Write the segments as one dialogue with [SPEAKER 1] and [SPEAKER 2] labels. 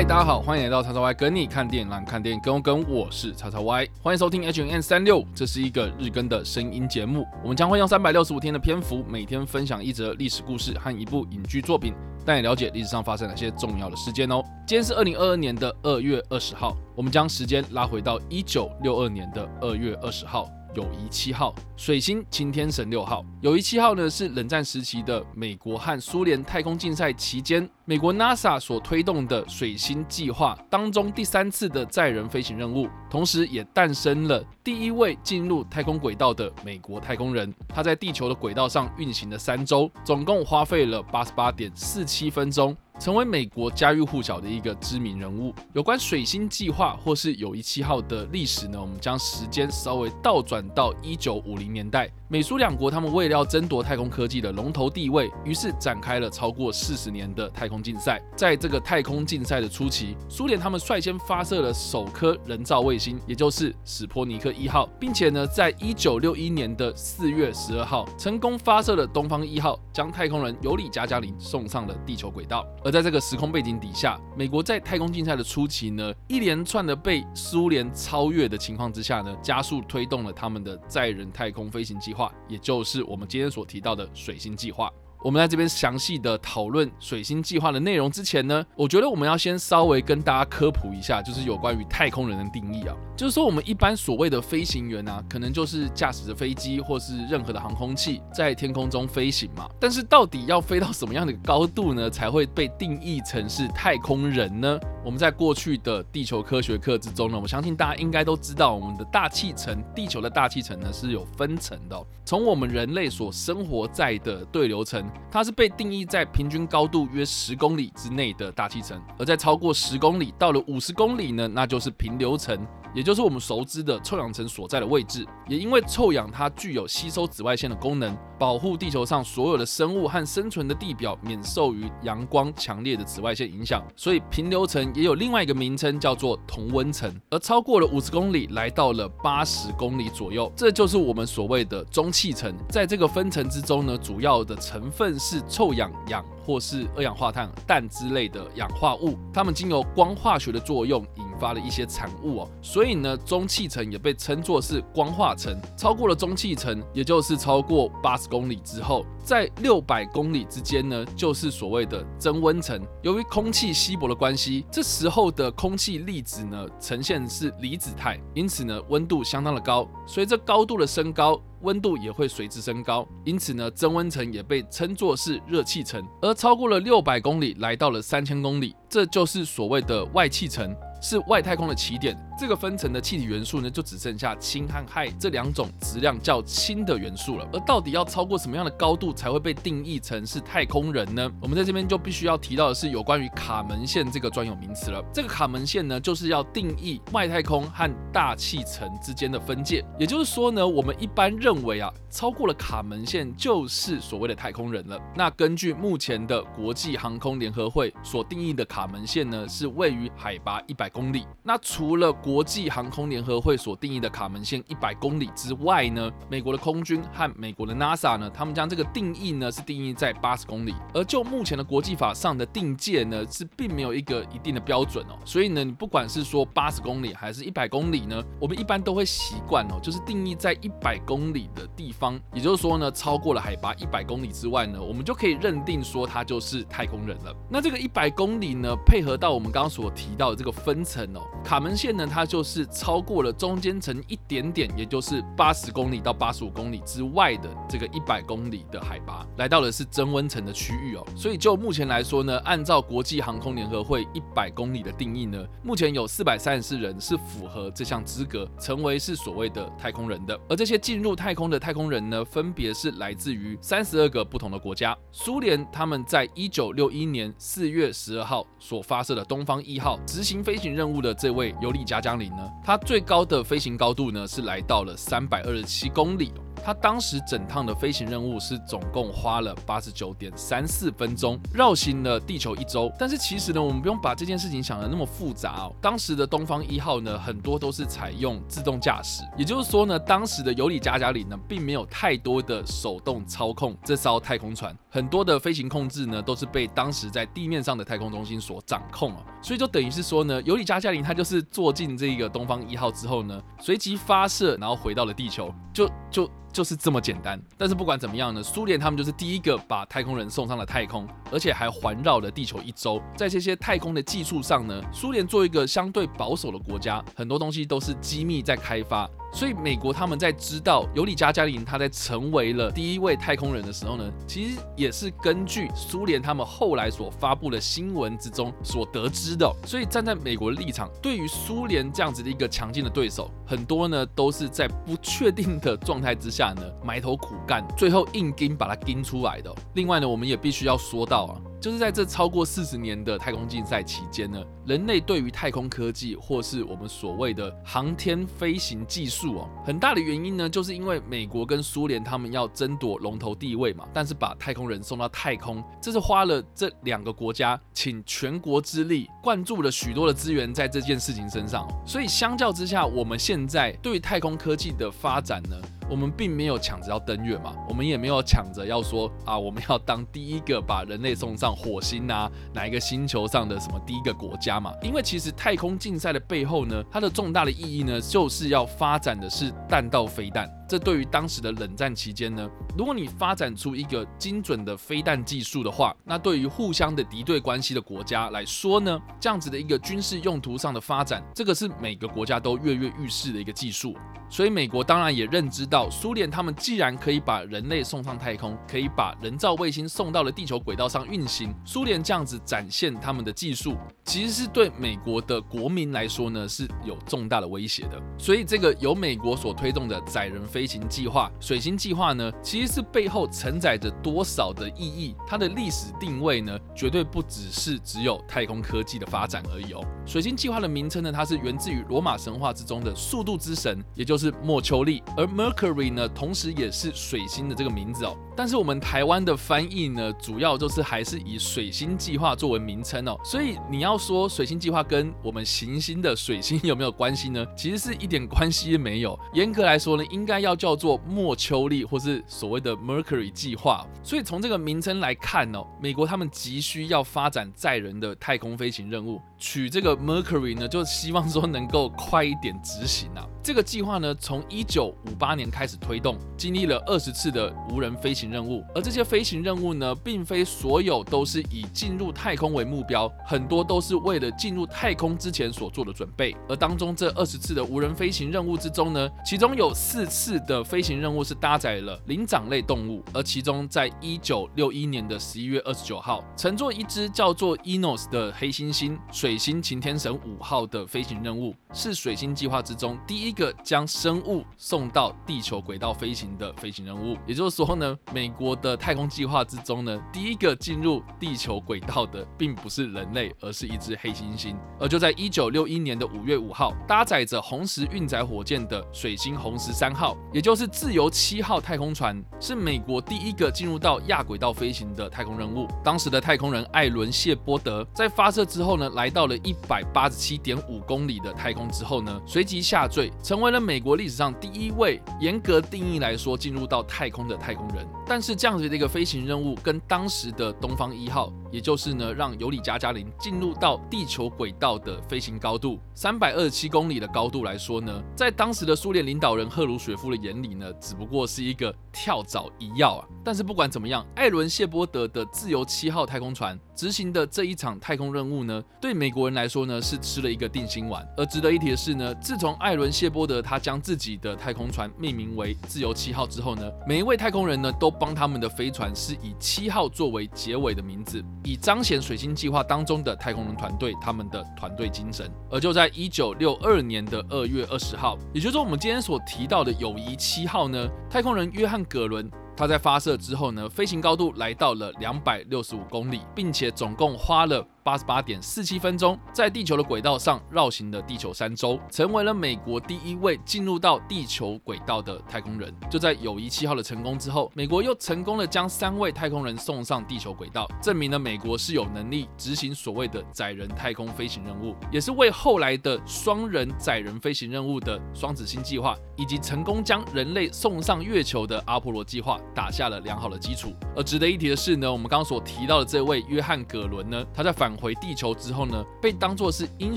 [SPEAKER 1] 嗨，大家好，欢迎来到叉叉 Y 跟你看电影，让看电影跟我跟我是叉叉 Y，欢迎收听 H N N 三六，这是一个日更的声音节目，我们将会用三百六十五天的篇幅，每天分享一则历史故事和一部影剧作品，带你了解历史上发生哪些重要的事件哦。今天是二零二二年的二月二十号，我们将时间拉回到一九六二年的二月二十号。友谊七号、水星擎天神六号。友谊七号呢，是冷战时期的美国和苏联太空竞赛期间，美国 NASA 所推动的水星计划当中第三次的载人飞行任务，同时也诞生了第一位进入太空轨道的美国太空人。他在地球的轨道上运行了三周，总共花费了八十八点四七分钟。成为美国家喻户晓的一个知名人物。有关水星计划或是友谊七号的历史呢？我们将时间稍微倒转到一九五零年代。美苏两国，他们为了要争夺太空科技的龙头地位，于是展开了超过四十年的太空竞赛。在这个太空竞赛的初期，苏联他们率先发射了首颗人造卫星，也就是史波尼克一号，并且呢，在一九六一年的四月十二号，成功发射了东方一号，将太空人尤里加加林送上了地球轨道。在这个时空背景底下，美国在太空竞赛的初期呢，一连串的被苏联超越的情况之下呢，加速推动了他们的载人太空飞行计划。也就是我们今天所提到的水星计划。我们在这边详细的讨论水星计划的内容之前呢，我觉得我们要先稍微跟大家科普一下，就是有关于太空人的定义啊。就是说，我们一般所谓的飞行员啊，可能就是驾驶着飞机或是任何的航空器在天空中飞行嘛。但是到底要飞到什么样的高度呢，才会被定义成是太空人呢？我们在过去的地球科学课之中呢，我相信大家应该都知道，我们的大气层，地球的大气层呢是有分层的。从我们人类所生活在的对流层，它是被定义在平均高度约十公里之内的大气层；而在超过十公里到了五十公里呢，那就是平流层。也就是我们熟知的臭氧层所在的位置，也因为臭氧它具有吸收紫外线的功能，保护地球上所有的生物和生存的地表免受于阳光强烈的紫外线影响，所以平流层也有另外一个名称叫做同温层。而超过了五十公里，来到了八十公里左右，这就是我们所谓的中气层。在这个分层之中呢，主要的成分是臭氧、氧或是二氧化碳、氮之类的氧化物，它们经由光化学的作用引发了一些产物哦，所以呢，中气层也被称作是光化层。超过了中气层，也就是超过八十公里之后，在六百公里之间呢，就是所谓的增温层。由于空气稀薄的关系，这时候的空气粒子呢，呈现是离子态，因此呢，温度相当的高。随着高度的升高，温度也会随之升高，因此呢，增温层也被称作是热气层。而超过了六百公里，来到了三千公里，这就是所谓的外气层。是外太空的起点。这个分层的气体元素呢，就只剩下氢和氦这两种质量较轻的元素了。而到底要超过什么样的高度才会被定义成是太空人呢？我们在这边就必须要提到的是有关于卡门线这个专有名词了。这个卡门线呢，就是要定义外太空和大气层之间的分界。也就是说呢，我们一般认为啊，超过了卡门线就是所谓的太空人了。那根据目前的国际航空联合会所定义的卡门线呢，是位于海拔一百公里。那除了国国际航空联合会所定义的卡门线一百公里之外呢，美国的空军和美国的 NASA 呢，他们将这个定义呢是定义在八十公里。而就目前的国际法上的定界呢，是并没有一个一定的标准哦。所以呢，你不管是说八十公里还是一百公里呢，我们一般都会习惯哦，就是定义在一百公里的地方。也就是说呢，超过了海拔一百公里之外呢，我们就可以认定说它就是太空人了。那这个一百公里呢，配合到我们刚刚所提到的这个分层哦，卡门线呢，它就是。超过了中间层一点点，也就是八十公里到八十五公里之外的这个一百公里的海拔，来到的是增温层的区域哦。所以就目前来说呢，按照国际航空联合会一百公里的定义呢，目前有四百三十四人是符合这项资格，成为是所谓的太空人的。而这些进入太空的太空人呢，分别是来自于三十二个不同的国家。苏联他们在一九六一年四月十二号所发射的东方一号执行飞行任务的这位尤里加江林呢。它最高的飞行高度呢是来到了三百二十七公里。它当时整趟的飞行任务是总共花了八十九点三四分钟，绕行了地球一周。但是其实呢，我们不用把这件事情想的那么复杂哦。当时的东方一号呢，很多都是采用自动驾驶，也就是说呢，当时的尤里加加林呢，并没有太多的手动操控这艘太空船，很多的飞行控制呢，都是被当时在地面上的太空中心所掌控啊。所以就等于是说呢，尤里加加林他就是坐进这个东方一号之后呢，随即发射，然后回到了地球，就就。就是这么简单，但是不管怎么样呢，苏联他们就是第一个把太空人送上了太空，而且还环绕了地球一周。在这些太空的技术上呢，苏联作为一个相对保守的国家，很多东西都是机密在开发。所以美国他们在知道尤里加加林他在成为了第一位太空人的时候呢，其实也是根据苏联他们后来所发布的新闻之中所得知的。所以站在美国的立场，对于苏联这样子的一个强劲的对手，很多呢都是在不确定的状态之下呢埋头苦干，最后硬盯把它盯出来的。另外呢，我们也必须要说到啊。就是在这超过四十年的太空竞赛期间呢，人类对于太空科技或是我们所谓的航天飞行技术哦，很大的原因呢，就是因为美国跟苏联他们要争夺龙头地位嘛。但是把太空人送到太空，这是花了这两个国家倾全国之力，灌注了许多的资源在这件事情身上。所以相较之下，我们现在对太空科技的发展呢？我们并没有抢着要登月嘛，我们也没有抢着要说啊，我们要当第一个把人类送上火星呐，哪一个星球上的什么第一个国家嘛？因为其实太空竞赛的背后呢，它的重大的意义呢，就是要发展的是弹道飞弹。这对于当时的冷战期间呢，如果你发展出一个精准的飞弹技术的话，那对于互相的敌对关系的国家来说呢，这样子的一个军事用途上的发展，这个是每个国家都跃跃欲试的一个技术。所以美国当然也认知到，苏联他们既然可以把人类送上太空，可以把人造卫星送到了地球轨道上运行，苏联这样子展现他们的技术，其实是对美国的国民来说呢是有重大的威胁的。所以这个由美国所推动的载人飞。飞行计划、水星计划呢，其实是背后承载着多少的意义？它的历史定位呢，绝对不只是只有太空科技的发展而已哦。水星计划的名称呢，它是源自于罗马神话之中的速度之神，也就是莫丘利，而 Mercury 呢，同时也是水星的这个名字哦。但是我们台湾的翻译呢，主要就是还是以水星计划作为名称哦。所以你要说水星计划跟我们行星的水星有没有关系呢？其实是一点关系没有。严格来说呢，应该要。叫做莫丘利，或是所谓的 Mercury 计划。所以从这个名称来看呢，美国他们急需要发展载人的太空飞行任务，取这个 Mercury 呢，就希望说能够快一点执行啊。这个计划呢，从一九五八年开始推动，经历了二十次的无人飞行任务。而这些飞行任务呢，并非所有都是以进入太空为目标，很多都是为了进入太空之前所做的准备。而当中这二十次的无人飞行任务之中呢，其中有四次的飞行任务是搭载了灵长类动物。而其中在一九六一年的十一月二十九号，乘坐一只叫做 Enos 的黑猩猩水星擎天神五号的飞行任务，是水星计划之中第一。一个将生物送到地球轨道飞行的飞行任务，也就是说呢，美国的太空计划之中呢，第一个进入地球轨道的并不是人类，而是一只黑猩猩。而就在一九六一年的五月五号，搭载着红石运载火箭的水星红石三号，也就是自由七号太空船，是美国第一个进入到亚轨道飞行的太空任务。当时的太空人艾伦谢波德在发射之后呢，来到了一百八十七点五公里的太空之后呢，随即下坠。成为了美国历史上第一位严格定义来说进入到太空的太空人。但是这样子的一个飞行任务，跟当时的东方一号，也就是呢让尤里加加林进入到地球轨道的飞行高度三百二十七公里的高度来说呢，在当时的苏联领导人赫鲁雪夫的眼里呢，只不过是一个跳蚤一跃啊。但是不管怎么样，艾伦谢波德的自由七号太空船执行的这一场太空任务呢，对美国人来说呢是吃了一个定心丸。而值得一提的是呢，自从艾伦谢波德他将自己的太空船命名为自由七号之后呢，每一位太空人呢都。帮他们的飞船是以七号作为结尾的名字，以彰显水星计划当中的太空人团队他们的团队精神。而就在一九六二年的二月二十号，也就是我们今天所提到的友谊七号呢，太空人约翰·葛伦。他在发射之后呢，飞行高度来到了两百六十五公里，并且总共花了八十八点四七分钟，在地球的轨道上绕行了地球三周，成为了美国第一位进入到地球轨道的太空人。就在友谊七号的成功之后，美国又成功的将三位太空人送上地球轨道，证明了美国是有能力执行所谓的载人太空飞行任务，也是为后来的双人载人飞行任务的双子星计划，以及成功将人类送上月球的阿波罗计划打下了良好的基础。而值得一提的是呢，我们刚刚所提到的这位约翰·葛伦呢，他在反返回地球之后呢，被当作是英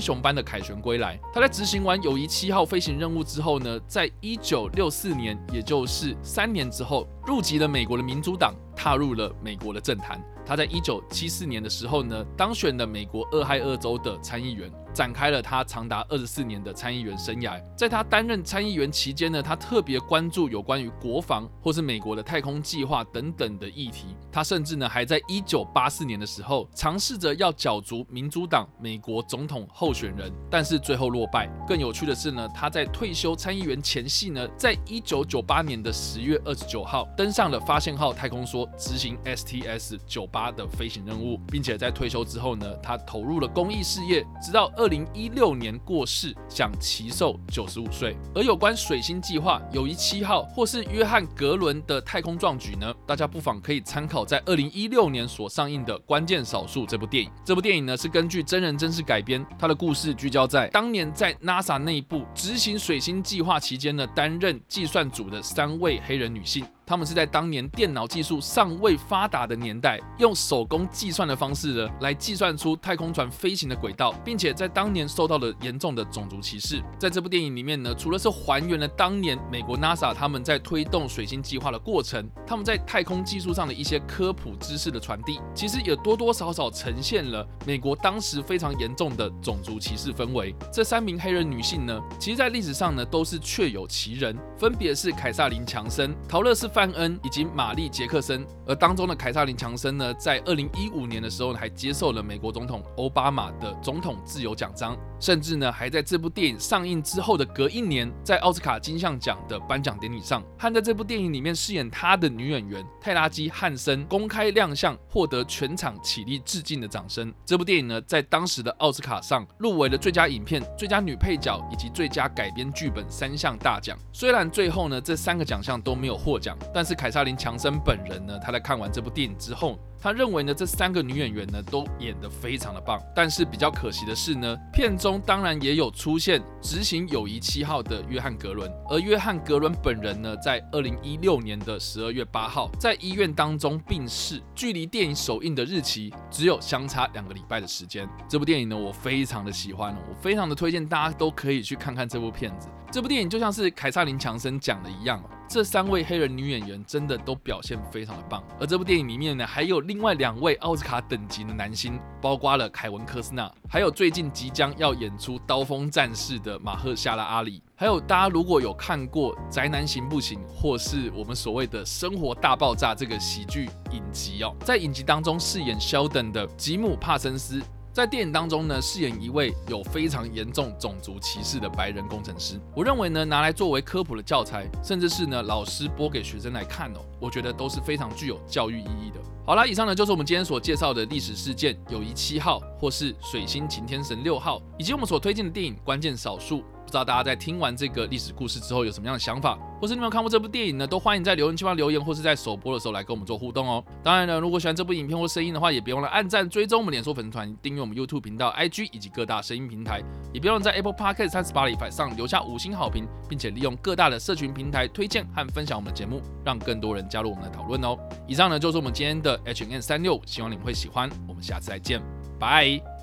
[SPEAKER 1] 雄般的凯旋归来。他在执行完友谊七号飞行任务之后呢，在一九六四年，也就是三年之后，入籍了美国的民主党，踏入了美国的政坛。他在一九七四年的时候呢，当选了美国俄亥俄州的参议员。展开了他长达二十四年的参议员生涯。在他担任参议员期间呢，他特别关注有关于国防或是美国的太空计划等等的议题。他甚至呢，还在一九八四年的时候尝试着要角逐民主党美国总统候选人，但是最后落败。更有趣的是呢，他在退休参议员前夕呢，在一九九八年的十月二十九号登上了发现号太空梭，执行 STS 九八的飞行任务，并且在退休之后呢，他投入了公益事业，直到二。零一六年过世，享其寿九十五岁。而有关水星计划、友谊七号或是约翰格伦的太空壮举呢？大家不妨可以参考在二零一六年所上映的《关键少数》这部电影。这部电影呢是根据真人真事改编，它的故事聚焦在当年在 NASA 内部执行水星计划期间呢，担任计算组的三位黑人女性。他们是在当年电脑技术尚未发达的年代，用手工计算的方式呢，来计算出太空船飞行的轨道，并且在当年受到了严重的种族歧视。在这部电影里面呢，除了是还原了当年美国 NASA 他们在推动水星计划的过程，他们在太空技术上的一些科普知识的传递，其实也多多少少呈现了美国当时非常严重的种族歧视氛围。这三名黑人女性呢，其实在历史上呢都是确有其人，分别是凯撒琳·强森、陶乐斯。范恩以及玛丽杰克森，而当中的凯撒琳强森呢，在二零一五年的时候呢，还接受了美国总统奥巴马的总统自由奖章，甚至呢，还在这部电影上映之后的隔一年，在奥斯卡金像奖的颁奖典礼上，和在这部电影里面饰演他的女演员泰拉基汉森公开亮相，获得全场起立致敬的掌声。这部电影呢，在当时的奥斯卡上入围了最佳影片、最佳女配角以及最佳改编剧本三项大奖。虽然最后呢，这三个奖项都没有获奖。但是凯撒琳·强森本人呢，他在看完这部电影之后。他认为呢，这三个女演员呢都演得非常的棒，但是比较可惜的是呢，片中当然也有出现执行友谊七号的约翰格伦，而约翰格伦本人呢，在二零一六年的十二月八号在医院当中病逝，距离电影首映的日期只有相差两个礼拜的时间。这部电影呢，我非常的喜欢，我非常的推荐大家都可以去看看这部片子。这部电影就像是凯撒琳·强森讲的一样，这三位黑人女演员真的都表现非常的棒，而这部电影里面呢，还有另。外两位奥斯卡等级的男星，包括了凯文·科斯纳，还有最近即将要演出《刀锋战士》的马赫夏拉·阿里，还有大家如果有看过《宅男行不行》或是我们所谓的《生活大爆炸》这个喜剧影集哦，在影集当中饰演肖登的吉姆·帕森斯。在电影当中呢，饰演一位有非常严重种族歧视的白人工程师。我认为呢，拿来作为科普的教材，甚至是呢老师播给学生来看哦，我觉得都是非常具有教育意义的。好啦，以上呢就是我们今天所介绍的历史事件“友谊七号”或是“水星擎天神六号”，以及我们所推荐的电影《关键少数》。不知道大家在听完这个历史故事之后有什么样的想法，或是你有看过这部电影呢？都欢迎在留言区方留言，或是在首播的时候来跟我们做互动哦。当然呢，如果喜欢这部影片或声音的话，也别忘了按赞、追踪我们脸书粉丝团、订阅我们 YouTube 频道、IG 以及各大声音平台，也别忘了在 Apple Podcast 三十八里上留下五星好评，并且利用各大的社群平台推荐和分享我们的节目，让更多人加入我们的讨论哦。以上呢就是我们今天的 H N 三六，希望你们会喜欢。我们下次再见，拜。